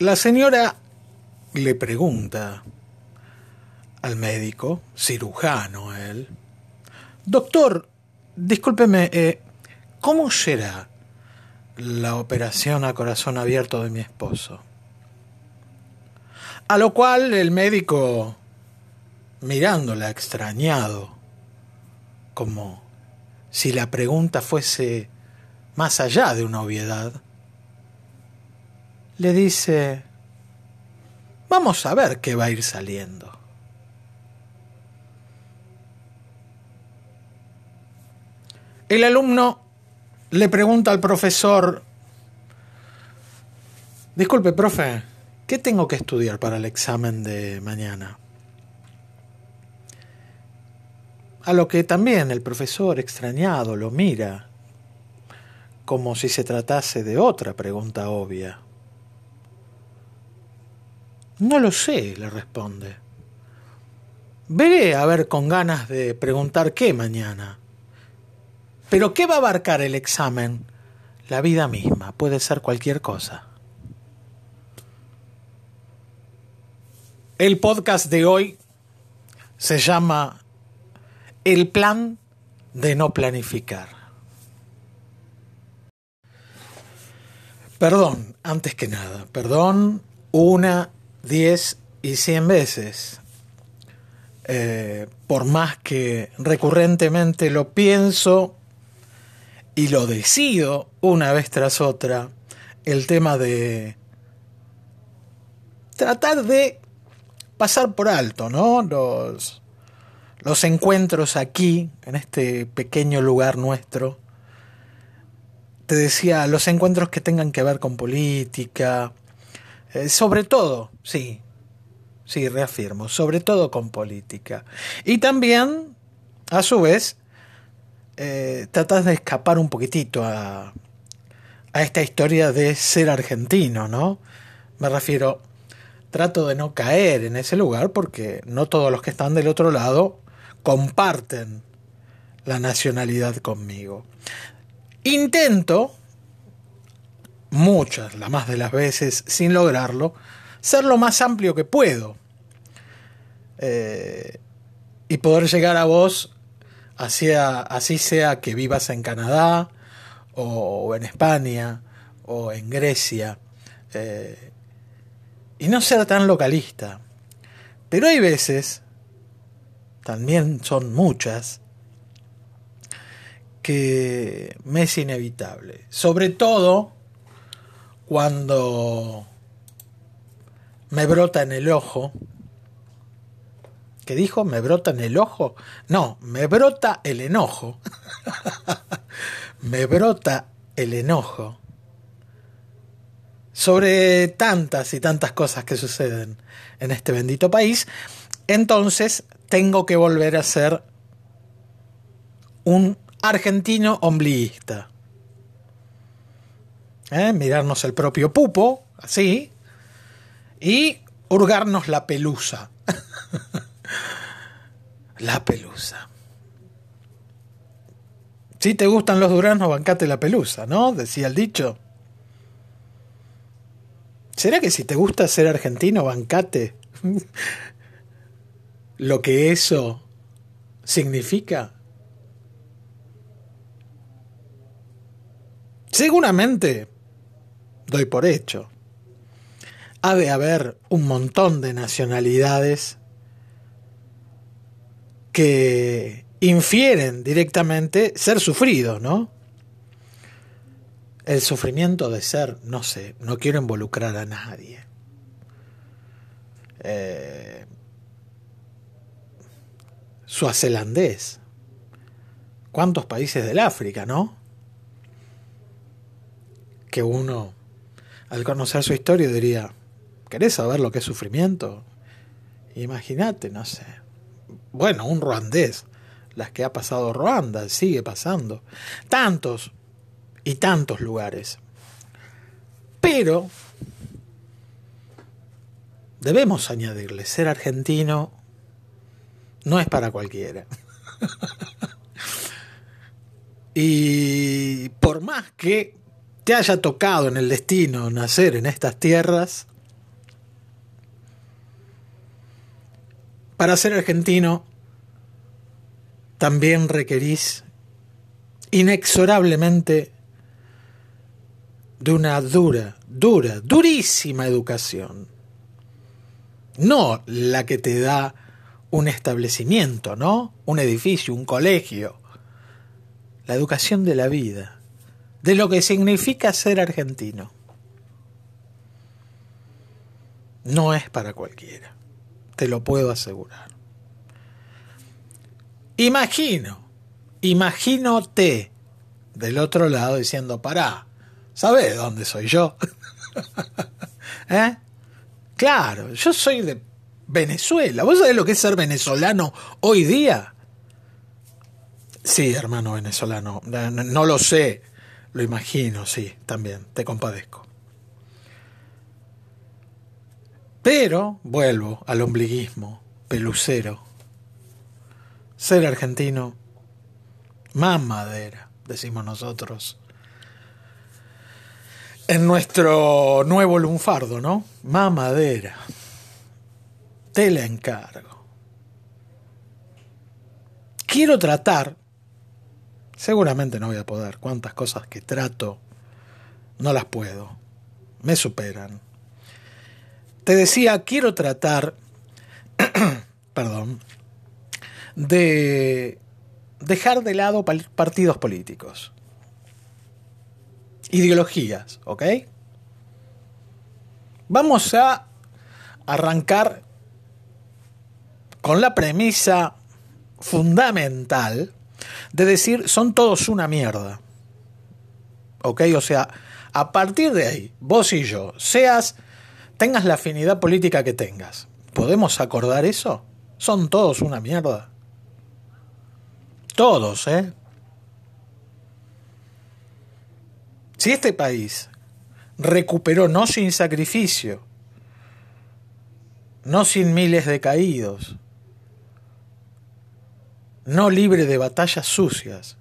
La señora le pregunta al médico, cirujano él, Doctor, discúlpeme, eh, ¿cómo será la operación a corazón abierto de mi esposo? A lo cual el médico, mirándola extrañado, como si la pregunta fuese más allá de una obviedad, le dice, vamos a ver qué va a ir saliendo. El alumno le pregunta al profesor, disculpe, profe, ¿qué tengo que estudiar para el examen de mañana? A lo que también el profesor extrañado lo mira, como si se tratase de otra pregunta obvia. No lo sé, le responde. Veré a ver con ganas de preguntar qué mañana. Pero ¿qué va a abarcar el examen? La vida misma, puede ser cualquier cosa. El podcast de hoy se llama El plan de no planificar. Perdón, antes que nada, perdón una, diez y cien veces. Eh, por más que recurrentemente lo pienso y lo decido una vez tras otra, el tema de tratar de pasar por alto, ¿no? Los, los encuentros aquí, en este pequeño lugar nuestro. Te decía, los encuentros que tengan que ver con política, eh, sobre todo, sí, sí, reafirmo, sobre todo con política. Y también, a su vez, eh, tratas de escapar un poquitito a, a esta historia de ser argentino, ¿no? Me refiero, trato de no caer en ese lugar porque no todos los que están del otro lado comparten la nacionalidad conmigo. Intento, muchas, la más de las veces, sin lograrlo, ser lo más amplio que puedo. Eh, y poder llegar a vos así sea que vivas en Canadá o, en España o en Grecia, eh, y no ser tan localista. Pero hay veces, también son muchas, que me es inevitable. Sobre todo cuando me brota en el ojo ¿Qué dijo? ¿Me brota en el ojo? No, me brota el enojo. me brota el enojo sobre tantas y tantas cosas que suceden en este bendito país. Entonces tengo que volver a ser un argentino ombliguista. ¿Eh? Mirarnos el propio pupo, así, y hurgarnos la pelusa. La pelusa. Si te gustan los duranos, bancate la pelusa, ¿no? Decía el dicho. ¿Será que si te gusta ser argentino, bancate lo que eso significa? Seguramente, doy por hecho, ha de haber un montón de nacionalidades que infieren directamente ser sufrido, ¿no? El sufrimiento de ser, no sé, no quiero involucrar a nadie. Eh, suazelandés. ¿Cuántos países del África, no? Que uno, al conocer su historia, diría, ¿querés saber lo que es sufrimiento? Imagínate, no sé bueno, un ruandés, las que ha pasado Ruanda, sigue pasando, tantos y tantos lugares. Pero debemos añadirle, ser argentino no es para cualquiera. y por más que te haya tocado en el destino nacer en estas tierras, para ser argentino también requerís inexorablemente de una dura, dura, durísima educación. No la que te da un establecimiento, ¿no? Un edificio, un colegio. La educación de la vida de lo que significa ser argentino. No es para cualquiera, te lo puedo asegurar. Imagino, imagínate del otro lado diciendo, pará, ¿sabes dónde soy yo? ¿Eh? Claro, yo soy de Venezuela. ¿Vos sabés lo que es ser venezolano hoy día? Sí, hermano venezolano, no lo sé, lo imagino, sí, también, te compadezco. Pero vuelvo al ombliguismo pelucero. Ser argentino, más madera, decimos nosotros. En nuestro nuevo lunfardo, ¿no? Más madera. Te la encargo. Quiero tratar, seguramente no voy a poder, cuántas cosas que trato, no las puedo, me superan. Te decía, quiero tratar, perdón, de dejar de lado partidos políticos, ideologías, ¿ok? Vamos a arrancar con la premisa fundamental de decir son todos una mierda. ¿Ok? O sea, a partir de ahí, vos y yo, seas tengas la afinidad política que tengas, ¿podemos acordar eso? Son todos una mierda. Todos, ¿eh? Si este país recuperó no sin sacrificio, no sin miles de caídos, no libre de batallas sucias,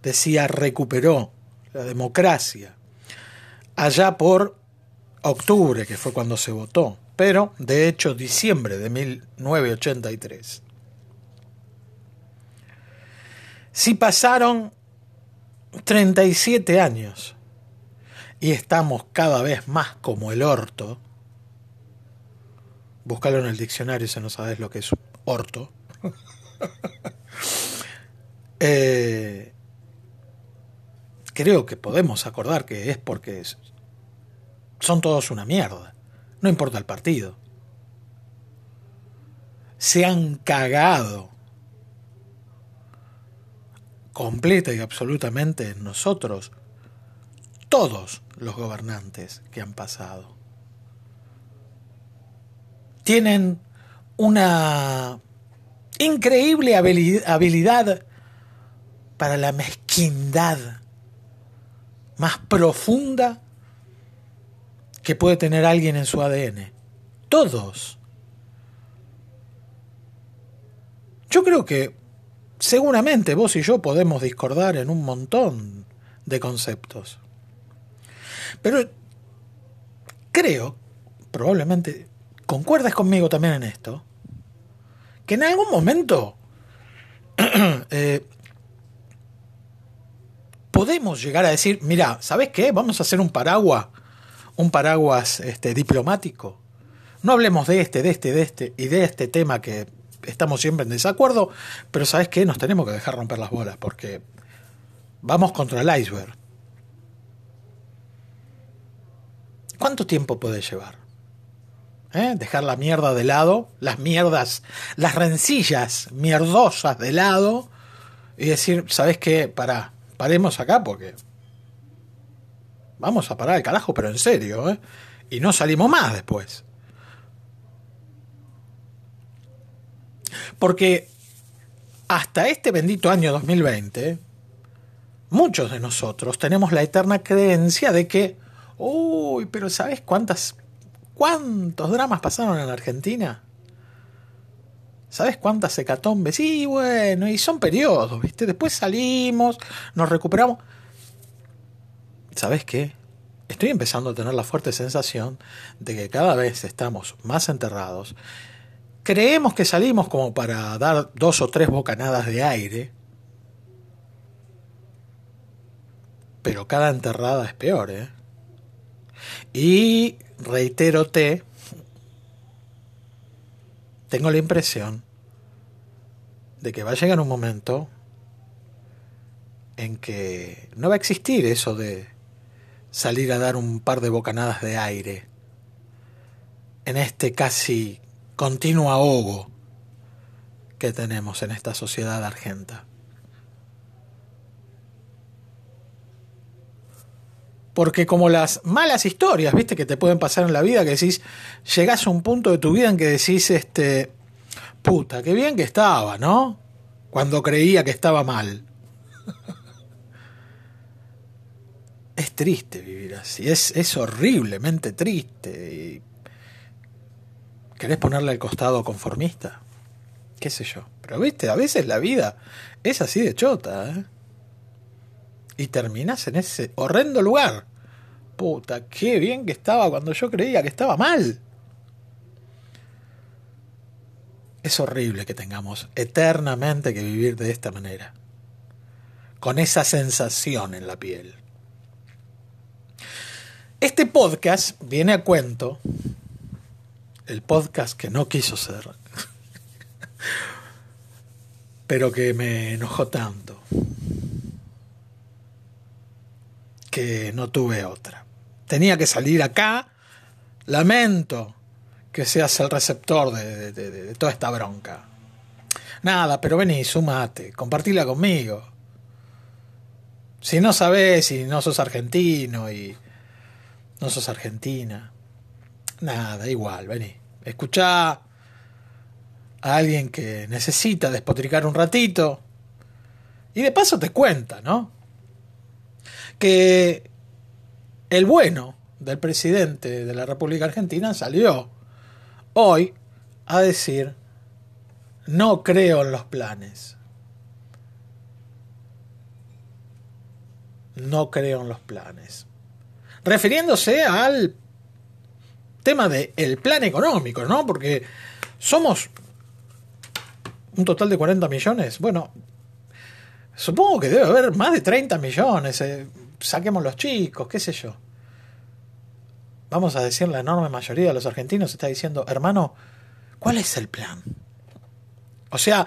decía, recuperó la democracia, allá por octubre, que fue cuando se votó, pero de hecho diciembre de 1983. Si pasaron 37 años y estamos cada vez más como el orto, búscalo en el diccionario si no sabes lo que es orto. Eh, creo que podemos acordar que es porque son todos una mierda. No importa el partido. Se han cagado completa y absolutamente en nosotros todos los gobernantes que han pasado. Tienen una increíble habilidad para la mezquindad más profunda que puede tener alguien en su ADN. Todos. Yo creo que seguramente vos y yo podemos discordar en un montón de conceptos. Pero creo, probablemente concuerdas conmigo también en esto, que en algún momento eh, podemos llegar a decir, mira, ¿sabes qué? Vamos a hacer un paraguas un paraguas este, diplomático. No hablemos de este, de este, de este y de este tema que estamos siempre en desacuerdo, pero ¿sabes qué? Nos tenemos que dejar romper las bolas porque vamos contra el iceberg. ¿Cuánto tiempo puede llevar? ¿Eh? Dejar la mierda de lado, las mierdas, las rencillas mierdosas de lado y decir, ¿sabes qué? Para, paremos acá porque Vamos a parar el carajo, pero en serio, ¿eh? Y no salimos más después. Porque hasta este bendito año 2020, muchos de nosotros tenemos la eterna creencia de que, uy, pero ¿sabes cuántas, cuántos dramas pasaron en Argentina? ¿Sabes cuántas hecatombes? Sí, bueno, y son periodos, ¿viste? Después salimos, nos recuperamos. ¿sabes qué? Estoy empezando a tener la fuerte sensación de que cada vez estamos más enterrados creemos que salimos como para dar dos o tres bocanadas de aire, pero cada enterrada es peor, ¿eh? Y reiterote, tengo la impresión de que va a llegar un momento en que no va a existir eso de salir a dar un par de bocanadas de aire en este casi continuo ahogo que tenemos en esta sociedad argenta. Porque como las malas historias, viste, que te pueden pasar en la vida, que decís, llegás a un punto de tu vida en que decís, este, puta, qué bien que estaba, ¿no? Cuando creía que estaba mal. es triste vivir así, es, es horriblemente triste. ¿Querés ponerle al costado conformista? ¿Qué sé yo? Pero viste, a veces la vida es así de chota, ¿eh? Y terminas en ese horrendo lugar. Puta, qué bien que estaba cuando yo creía que estaba mal. Es horrible que tengamos eternamente que vivir de esta manera. Con esa sensación en la piel. Este podcast viene a cuento, el podcast que no quiso ser, pero que me enojó tanto, que no tuve otra. Tenía que salir acá, lamento que seas el receptor de, toda esta bronca. Nada, pero vení, sumate, compartila conmigo. Si no sabes, si no sos argentino y no sos argentina. Nada, igual, vení. Escuchá a alguien que necesita despotricar un ratito. Y de paso te cuenta, ¿no? Que el bueno del presidente de la República Argentina salió hoy a decir, no creo en los planes. No creo en los planes refiriéndose al tema del plan económico, ¿no? Porque somos un total de 40 millones. Bueno, supongo que debe haber más de 30 millones. Eh, saquemos los chicos, qué sé yo. Vamos a decir, la enorme mayoría de los argentinos está diciendo, hermano, ¿cuál es el plan? O sea,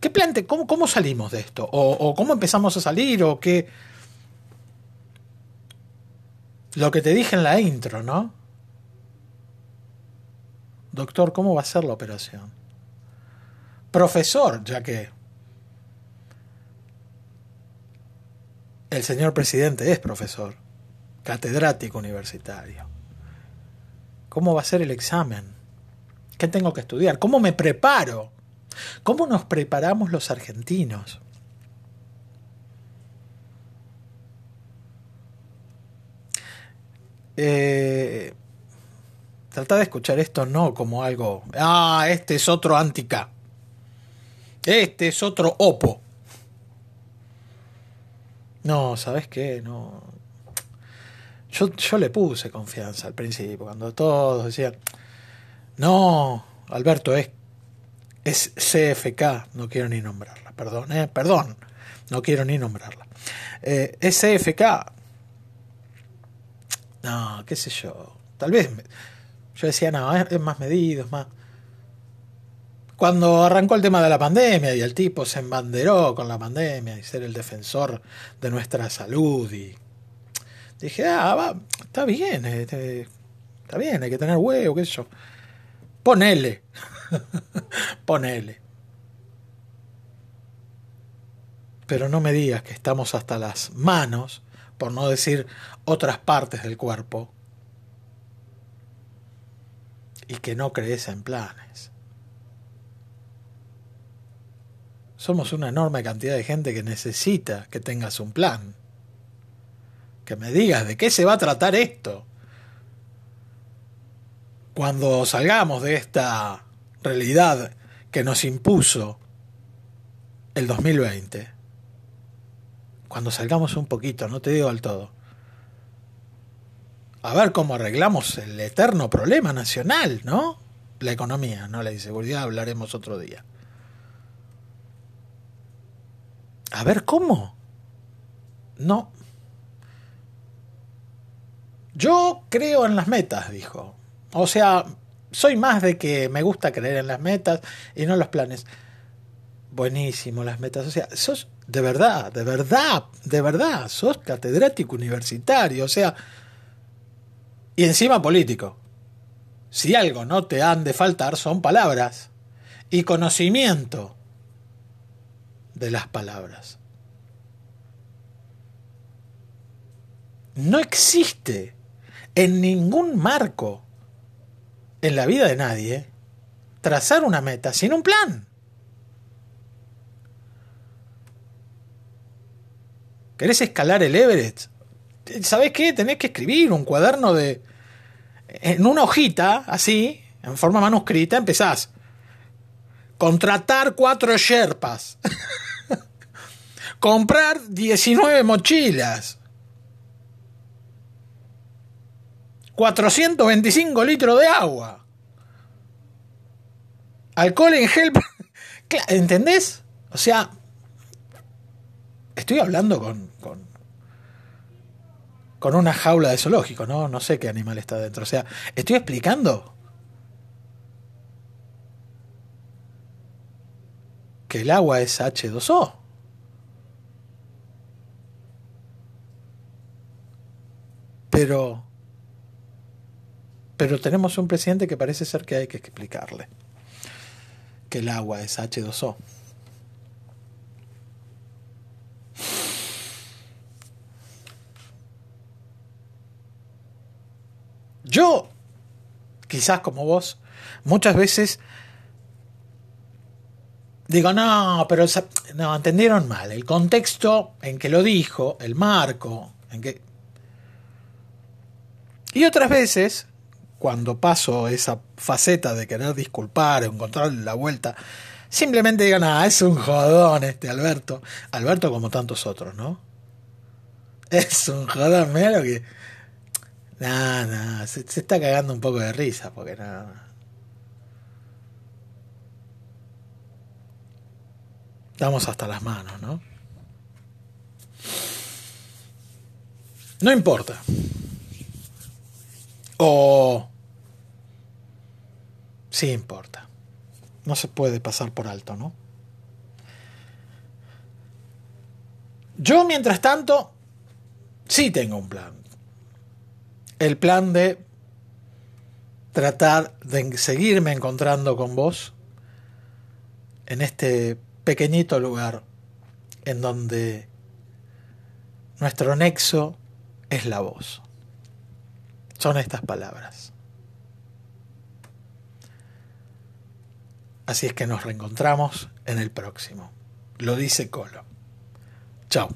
¿qué plan cómo, cómo, salimos de esto? O, ¿O cómo empezamos a salir? ¿O qué? Lo que te dije en la intro, ¿no? Doctor, ¿cómo va a ser la operación? Profesor, ya que el señor presidente es profesor, catedrático universitario. ¿Cómo va a ser el examen? ¿Qué tengo que estudiar? ¿Cómo me preparo? ¿Cómo nos preparamos los argentinos? eh, trata de escuchar esto no como algo, ah, este es otro antica, este es otro opo. No, ¿sabes qué? No. Yo, yo le puse confianza al principio, cuando todos decían, no, Alberto, es, es CFK, no quiero ni nombrarla, perdón, eh, perdón, no quiero ni nombrarla. Eh, es CFK, no, qué sé yo. Tal vez. Yo decía, no, es, más medido, es más. Cuando arrancó el tema de la pandemia y el tipo se embanderó con la pandemia y ser el defensor de nuestra salud y dije, ah, va, está bien, este, está bien, hay que tener huevo, qué sé yo. Ponele, ponele. Pero no me digas que estamos hasta las manos por no decir otras partes del cuerpo, y que no crees en planes. Somos una enorme cantidad de gente que necesita que tengas un plan. Que me digas de qué se va a tratar esto. Cuando salgamos de esta realidad que nos impuso el 2020 cuando salgamos un poquito, no te digo al todo. A ver cómo arreglamos el eterno problema nacional, ¿no? la economía, no la inseguridad, hablaremos otro día. A ver, ¿cómo? No. Yo creo en las metas, dijo. O sea, soy más de que me gusta creer en las metas y no en los planes. Buenísimo las metas. O sea, sos de verdad, de verdad, de verdad, sos catedrático universitario. O sea, y encima político. Si algo no te han de faltar son palabras y conocimiento de las palabras. No existe en ningún marco en la vida de nadie trazar una meta sin un plan. ¿Querés escalar el Everest? ¿Sabés qué? Tenés que escribir un cuaderno de... En una hojita, así, en forma manuscrita, empezás. Contratar cuatro Sherpas. Comprar 19 mochilas. 425 litros de agua. Alcohol en gel. ¿Entendés? O sea, estoy hablando con, con, con, una jaula de zoológico, ¿no? No sé qué animal está dentro. O sea, estoy explicando que el agua es H2O. Pero pero tenemos un presidente que parece ser que hay que explicarle que el agua es H2O. Yo, quizás como vos, muchas veces digo, no, pero no, entendieron mal. El contexto en que lo dijo, el marco, en que... Y otras veces cuando paso esa faceta de querer disculpar o encontrar la vuelta, simplemente digan, ah, es un jodón este Alberto. Alberto como tantos otros, ¿no? Es un jodón, mira que... Nada, nada, se, está cagando un poco de risa, porque nada... Estamos hasta las manos, ¿no? No importa. O sí importa. No se puede pasar por alto, ¿no? Yo, mientras tanto, sí tengo un plan. El plan de tratar de seguirme encontrando con vos en este pequeñito lugar en donde nuestro nexo es la voz. Son estas palabras. Así es que nos reencontramos en el próximo. Lo dice Colo. Chao.